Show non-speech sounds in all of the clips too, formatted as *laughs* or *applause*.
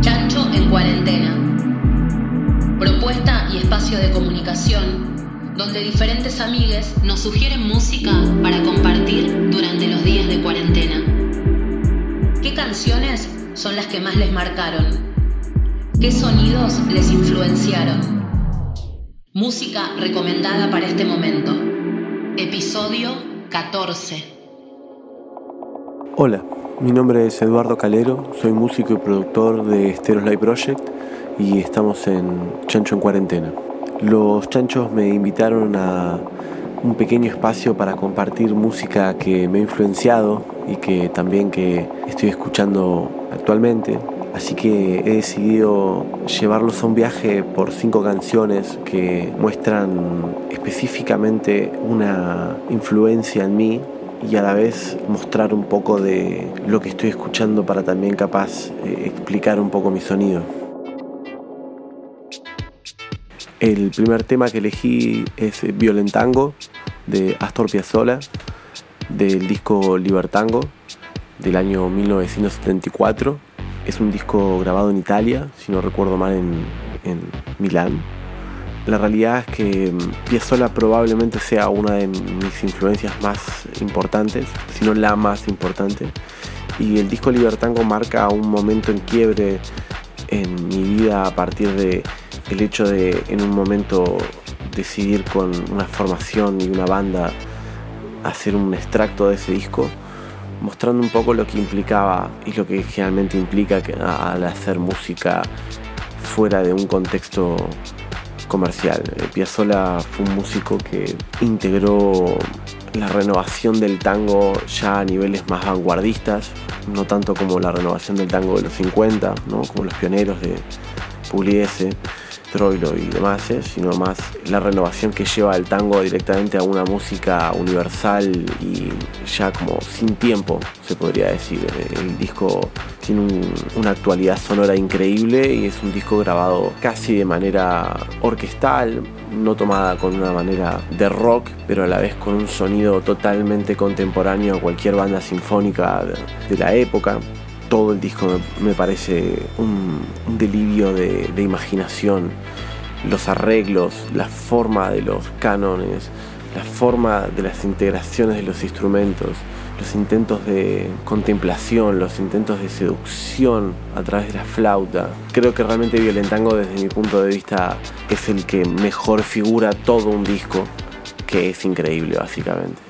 Chancho en cuarentena. Propuesta y espacio de comunicación donde diferentes amigues nos sugieren música para compartir durante los días de cuarentena. ¿Qué canciones son las que más les marcaron? ¿Qué sonidos les influenciaron? Música recomendada para este momento. Episodio 14. Hola, mi nombre es Eduardo Calero, soy músico y productor de Stereos Live Project y estamos en Chancho en Cuarentena. Los chanchos me invitaron a un pequeño espacio para compartir música que me ha influenciado y que también que estoy escuchando actualmente. Así que he decidido llevarlos a un viaje por cinco canciones que muestran específicamente una influencia en mí y a la vez mostrar un poco de lo que estoy escuchando para también capaz eh, explicar un poco mi sonido. El primer tema que elegí es Violentango de Astor Piazzolla del disco Libertango del año 1974. Es un disco grabado en Italia, si no recuerdo mal en, en Milán la realidad es que mm, Piazzolla probablemente sea una de mis influencias más importantes, si no la más importante. Y el disco Libertango marca un momento en quiebre en mi vida a partir de el hecho de en un momento decidir con una formación y una banda hacer un extracto de ese disco, mostrando un poco lo que implicaba y lo que generalmente implica al hacer música fuera de un contexto comercial. Eh, Piazzolla fue un músico que integró la renovación del tango ya a niveles más vanguardistas, no tanto como la renovación del tango de los 50, ¿no? como los pioneros de Pugliese Troilo y demás, ¿eh? sino más la renovación que lleva el tango directamente a una música universal y ya como sin tiempo, se podría decir. El disco tiene una actualidad sonora increíble y es un disco grabado casi de manera orquestal, no tomada con una manera de rock, pero a la vez con un sonido totalmente contemporáneo a cualquier banda sinfónica de la época todo el disco me, parece un, delirio de, imaginación. Los arreglos, la forma de los cánones, la forma de las integraciones de los instrumentos, los intentos de contemplación, los intentos de seducción a través de la flauta. Creo que realmente Violentango desde mi punto de vista es el que mejor figura todo un disco, que es increíble básicamente.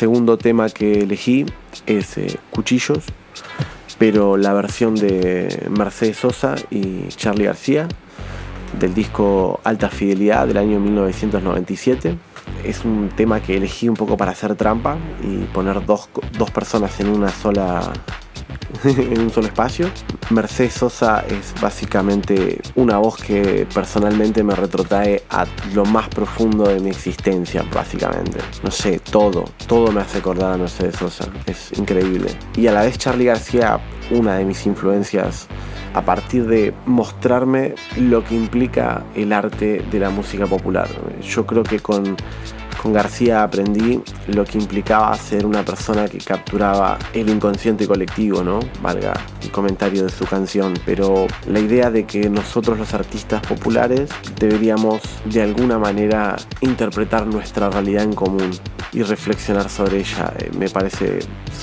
Segundo tema que elegí es eh, Cuchillos, pero la versión de Mercedes Sosa y Charlie García del disco Alta Fidelidad del año 1997. Es un tema que elegí un poco para hacer trampa y poner dos, dos personas en una sola *laughs* en un solo espacio. Mercedes Sosa es básicamente una voz que personalmente me retrotrae a lo más profundo de mi existencia, básicamente. No sé, todo, todo me hace acordar a Mercedes Sosa. Es increíble. Y a la vez Charlie García, una de mis influencias a partir de mostrarme lo que implica el arte de la música popular. Yo creo que con con García aprendí lo que implicaba ser una persona que capturaba el inconsciente colectivo, ¿no? Valga el comentario de su canción, pero la idea de que nosotros los artistas populares deberíamos de alguna manera interpretar nuestra realidad en común y reflexionar sobre ella. Eh, me parece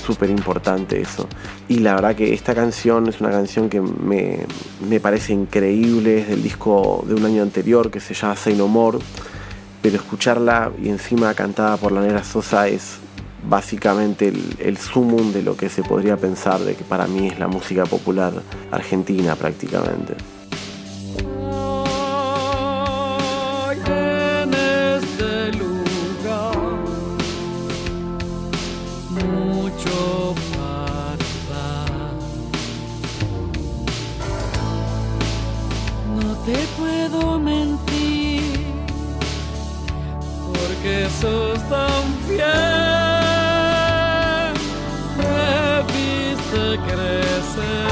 súper importante eso. Y la verdad que esta canción es una canción que me, me parece increíble, es del disco de un año anterior que se llama Say No More pero escucharla y encima cantada por la negra Sosa es básicamente el, el sumum de lo que se podría pensar de que para mí es la música popular argentina prácticamente. say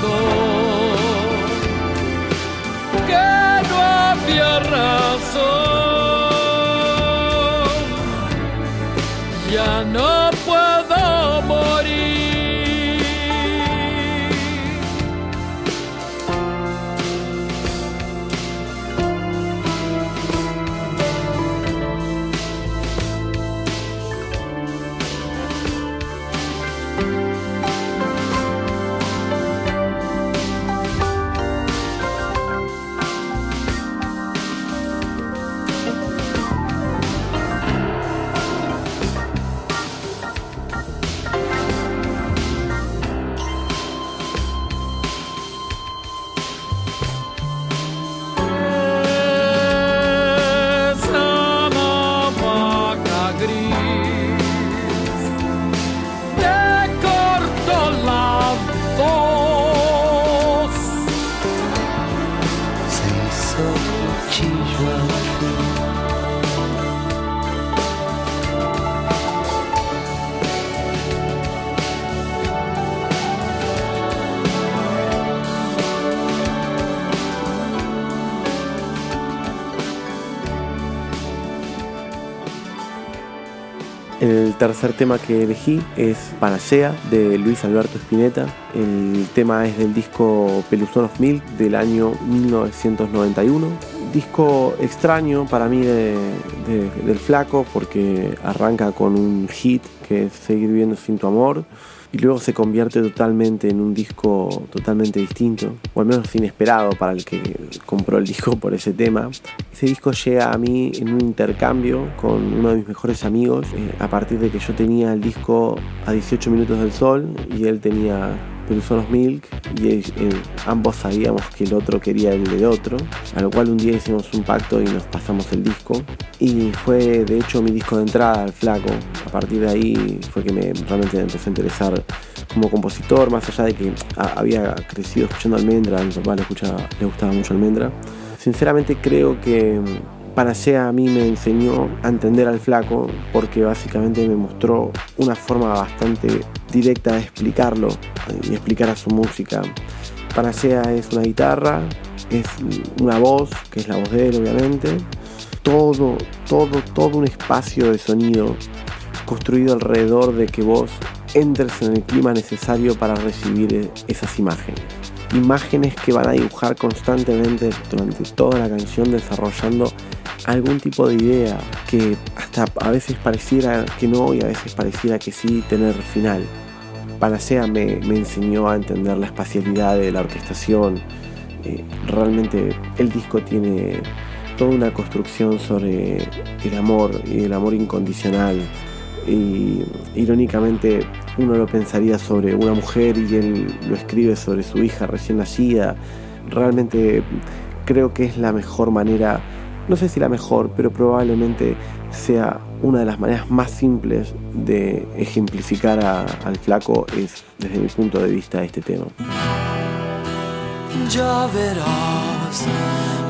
El tercer tema que elegí es Panacea de Luis Alberto Spinetta. El tema es del disco Peluzón of Milk del año 1991. disco extraño para mí del flaco porque arranca con un hit que es Seguir viendo sin tu amor y luego se convierte totalmente en un disco totalmente distinto, o al menos inesperado para el que compró el disco por ese tema. Ese disco llega a mí en un intercambio con uno de mis mejores amigos, eh, a partir de que yo tenía el disco a 18 minutos del sol y él tenía los Milk y ambos sabíamos que el otro quería el de otro, a lo cual un día hicimos un pacto y nos pasamos el disco y fue de hecho mi disco de entrada al flaco. A partir de ahí fue que me realmente me empecé a interesar como compositor, más allá de que había crecido escuchando Almendra, a mi papá le, escuchaba, le gustaba mucho Almendra. Sinceramente creo que Panacea a mí me enseñó a entender al flaco porque básicamente me mostró una forma bastante directa de explicarlo y explicar a su música. Panacea es una guitarra, es una voz, que es la voz de él obviamente, todo, todo, todo un espacio de sonido construido alrededor de que vos entres en el clima necesario para recibir esas imágenes. Imágenes que van a dibujar constantemente durante toda la canción desarrollando algún tipo de idea que hasta a veces pareciera que no y a veces pareciera que sí tener final. Panacea me, me enseñó a entender la espacialidad de la orquestación. Eh, realmente el disco tiene toda una construcción sobre el amor y el amor incondicional. Y irónicamente uno lo pensaría sobre una mujer y él lo escribe sobre su hija recién nacida. Realmente creo que es la mejor manera no sé si la mejor, pero probablemente sea una de las maneras más simples de ejemplificar al flaco es desde mi punto de vista este tema. Ya verás,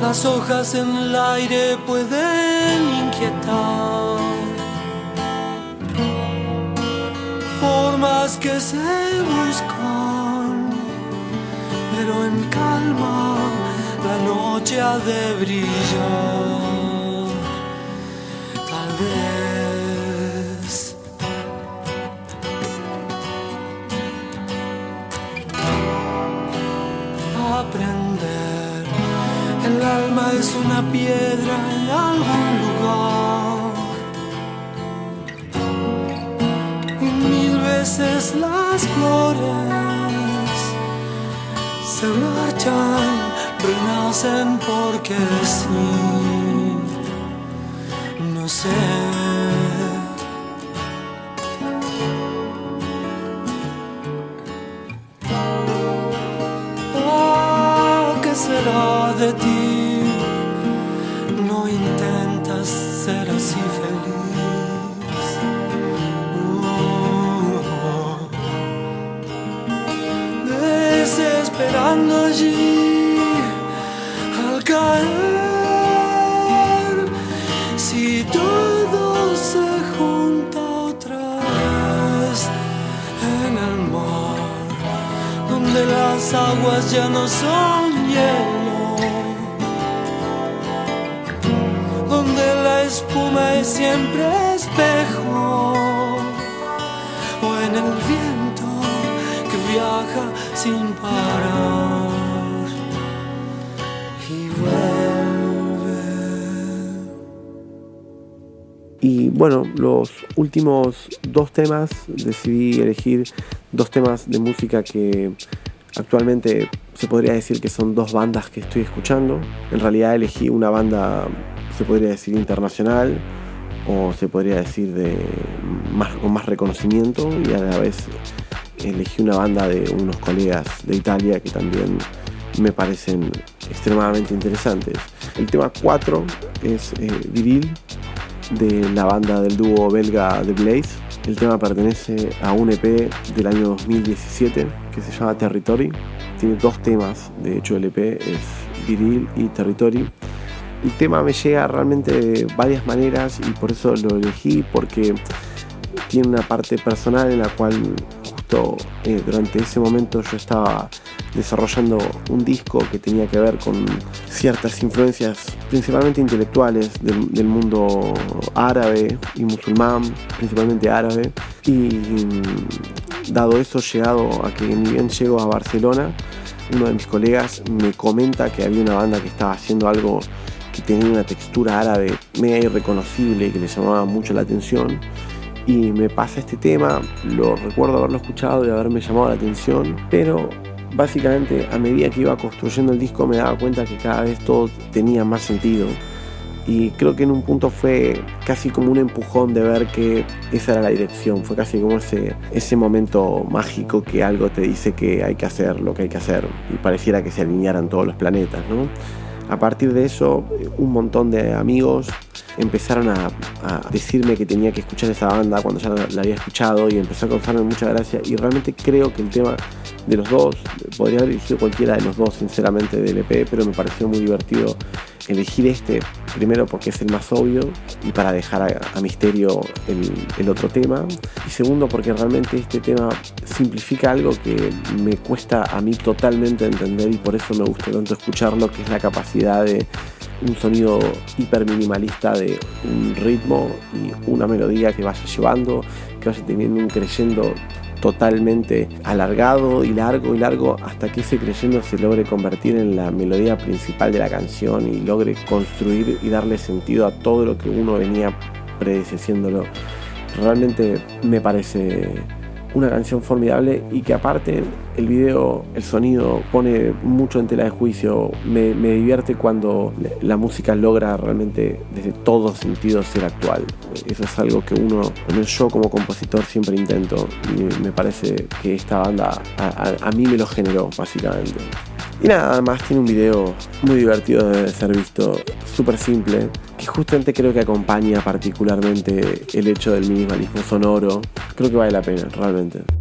las hojas en el aire pueden inquietar. Formas que se buscan, pero en calma la noche ha de brillar. Tal vez. Aprender. El alma es una piedra en algún lugar. Y mil veces las flores se marchan renacen porque sí, no sé. Oh, ¿qué será de ti? Los últimos dos temas, decidí elegir dos temas de música que actualmente se podría decir que son dos bandas que estoy escuchando. En realidad elegí una banda, se podría decir internacional, o se podría decir de más, con más reconocimiento, y a la vez elegí una banda de unos colegas de Italia que también me parecen extremadamente interesantes. El tema 4 es eh, Viril de la banda del dúo belga The Blaze. El tema pertenece a un EP del año 2017 que se llama Territory. Tiene dos temas, de hecho el EP es Viril y Territory. El tema me llega realmente de varias maneras y por eso lo elegí porque tiene una parte personal en la cual eh, durante ese momento yo estaba desarrollando un disco que tenía que ver con ciertas influencias principalmente intelectuales del, mundo árabe y musulmán, principalmente árabe. Y mm, dado eso, llegado a que ni bien llego a Barcelona, uno de mis colegas me comenta que había una banda que estaba haciendo algo que tenía una textura árabe media irreconocible y que le llamaba mucho la atención. Y me pasa este tema, lo recuerdo haberlo escuchado y haberme llamado la atención, pero básicamente a medida que iba construyendo el disco me daba cuenta que cada vez todo tenía más sentido y creo que en un punto fue casi como un empujón de ver que esa era la dirección, fue casi como ese, ese momento mágico que algo te dice que hay que hacer lo que hay que hacer y pareciera que se alinearan todos los planetas, ¿no? A partir de eso, un montón de amigos empezaron a, decirme que tenía que escuchar esa banda cuando ya la, había escuchado y empezó a causarme mucha gracia. Y realmente creo que el tema de los dos, podría haber elegido cualquiera de los dos sinceramente del EP, pero me pareció muy divertido elegir este, primero porque es el más obvio y para dejar a, misterio el, otro tema, y segundo porque realmente este tema simplifica algo que me cuesta a mí totalmente entender y por eso me gusta tanto escucharlo, que es la capacidad de un sonido hiper minimalista de un ritmo y una melodía que vaya llevando, que vaya teniendo un creyendo totalmente alargado y largo y largo hasta que ese creyendo se logre convertir en la melodía principal de la canción y logre construir y darle sentido a todo lo que uno venía predeciéndolo. Realmente me parece una canción formidable y que aparte el video, el sonido pone mucho en tela de juicio. Me, divierte cuando la música logra realmente desde todos sentidos ser actual. Eso es algo que uno, yo como compositor siempre intento y me parece que esta banda a, mí me lo generó básicamente. Y nada más tiene un video muy divertido de ser visto, súper simple, que justamente creo que acompaña particularmente el hecho del minimalismo sonoro. Creo que vale la pena, realmente.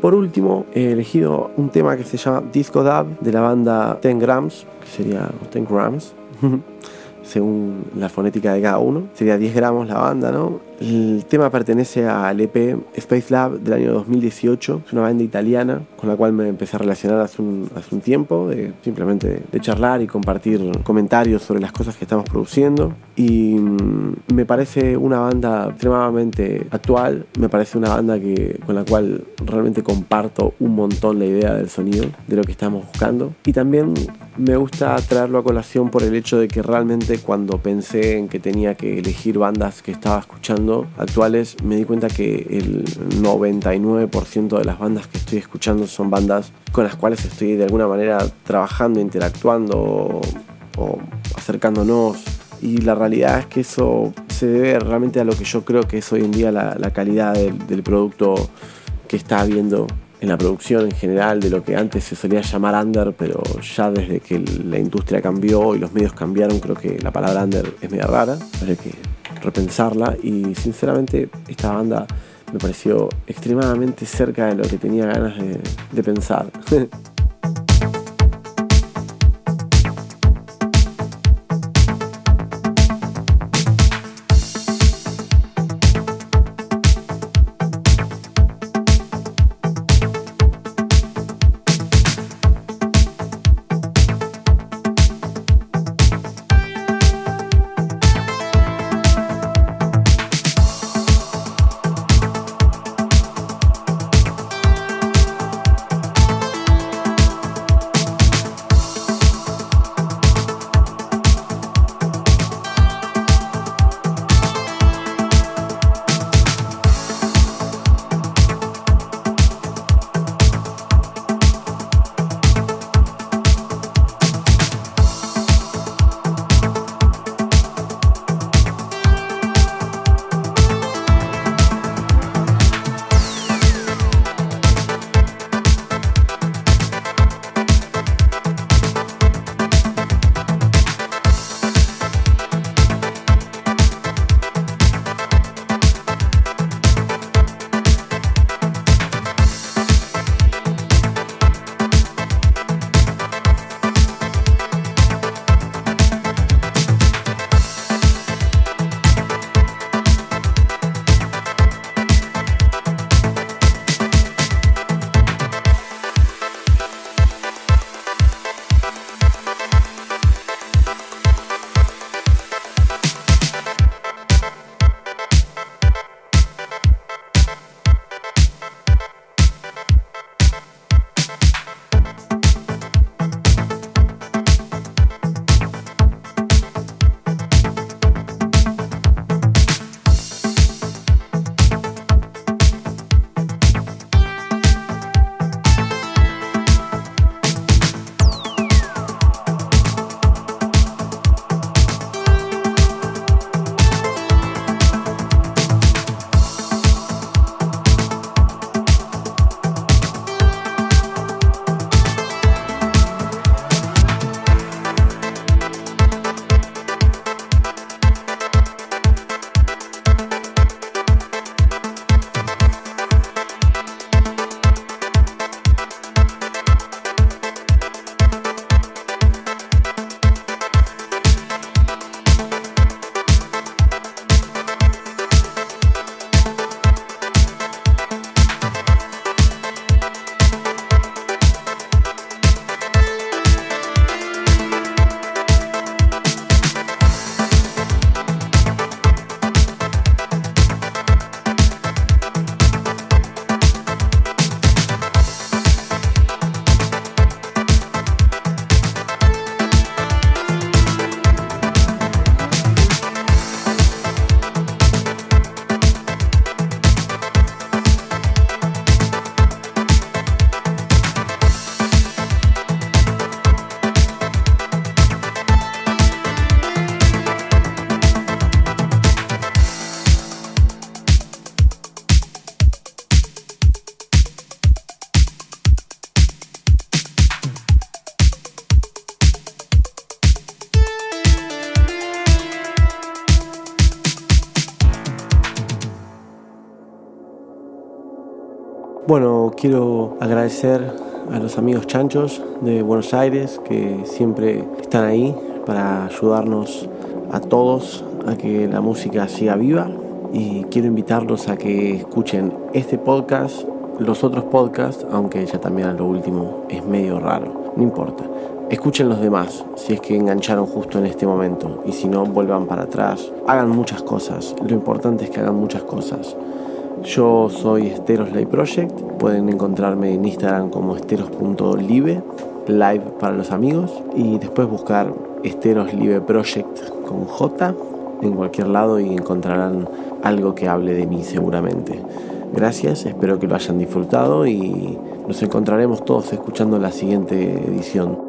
Por último, he elegido un tema que se llama Disco Dub de la banda 10 Grams, que sería 10 Grams. *laughs* según la fonética de cada uno. Sería 10 gramos la banda, ¿no? El tema pertenece al EP Space Lab del año 2018. Es una banda italiana con la cual me empecé a relacionar hace un, hace un tiempo, de, simplemente de charlar y compartir comentarios sobre las cosas que estamos produciendo. Y mm, me parece una banda extremadamente actual, me parece una banda que, con la cual realmente comparto un montón la idea del sonido, de lo que estamos buscando. Y también me gusta traerlo a colación por el hecho de que realmente cuando pensé en que tenía que elegir bandas que estaba escuchando, actuales, me di cuenta que el 99% de las bandas que estoy escuchando son bandas con las cuales estoy de alguna manera trabajando, interactuando o, acercándonos. Y la realidad es que eso se debe realmente a lo que yo creo que es hoy en día la, calidad del, del producto que está habiendo en la producción en general de lo que antes se solía llamar under, pero ya desde que la industria cambió y los medios cambiaron, creo que la palabra under es media rara. Hay que repensarla y sinceramente esta banda me pareció extremadamente cerca de lo que tenía ganas de, pensar. *laughs* Bueno, quiero agradecer a los amigos chanchos de Buenos Aires que siempre están ahí para ayudarnos a todos a que la música siga viva y quiero invitarlos a que escuchen este podcast, los otros podcasts, aunque ya también a lo último es medio raro, no importa. Escuchen los demás, si es que engancharon justo en este momento, y si no, vuelvan para atrás. Hagan muchas cosas, lo importante es que hagan muchas cosas. Yo soy Esteros Live Project, pueden encontrarme en Instagram como esteros.live, live para los amigos, y después buscar Esteros Live Project con J en cualquier lado y encontrarán algo que hable de mí seguramente. Gracias, espero que lo hayan disfrutado y nos encontraremos todos escuchando la siguiente edición.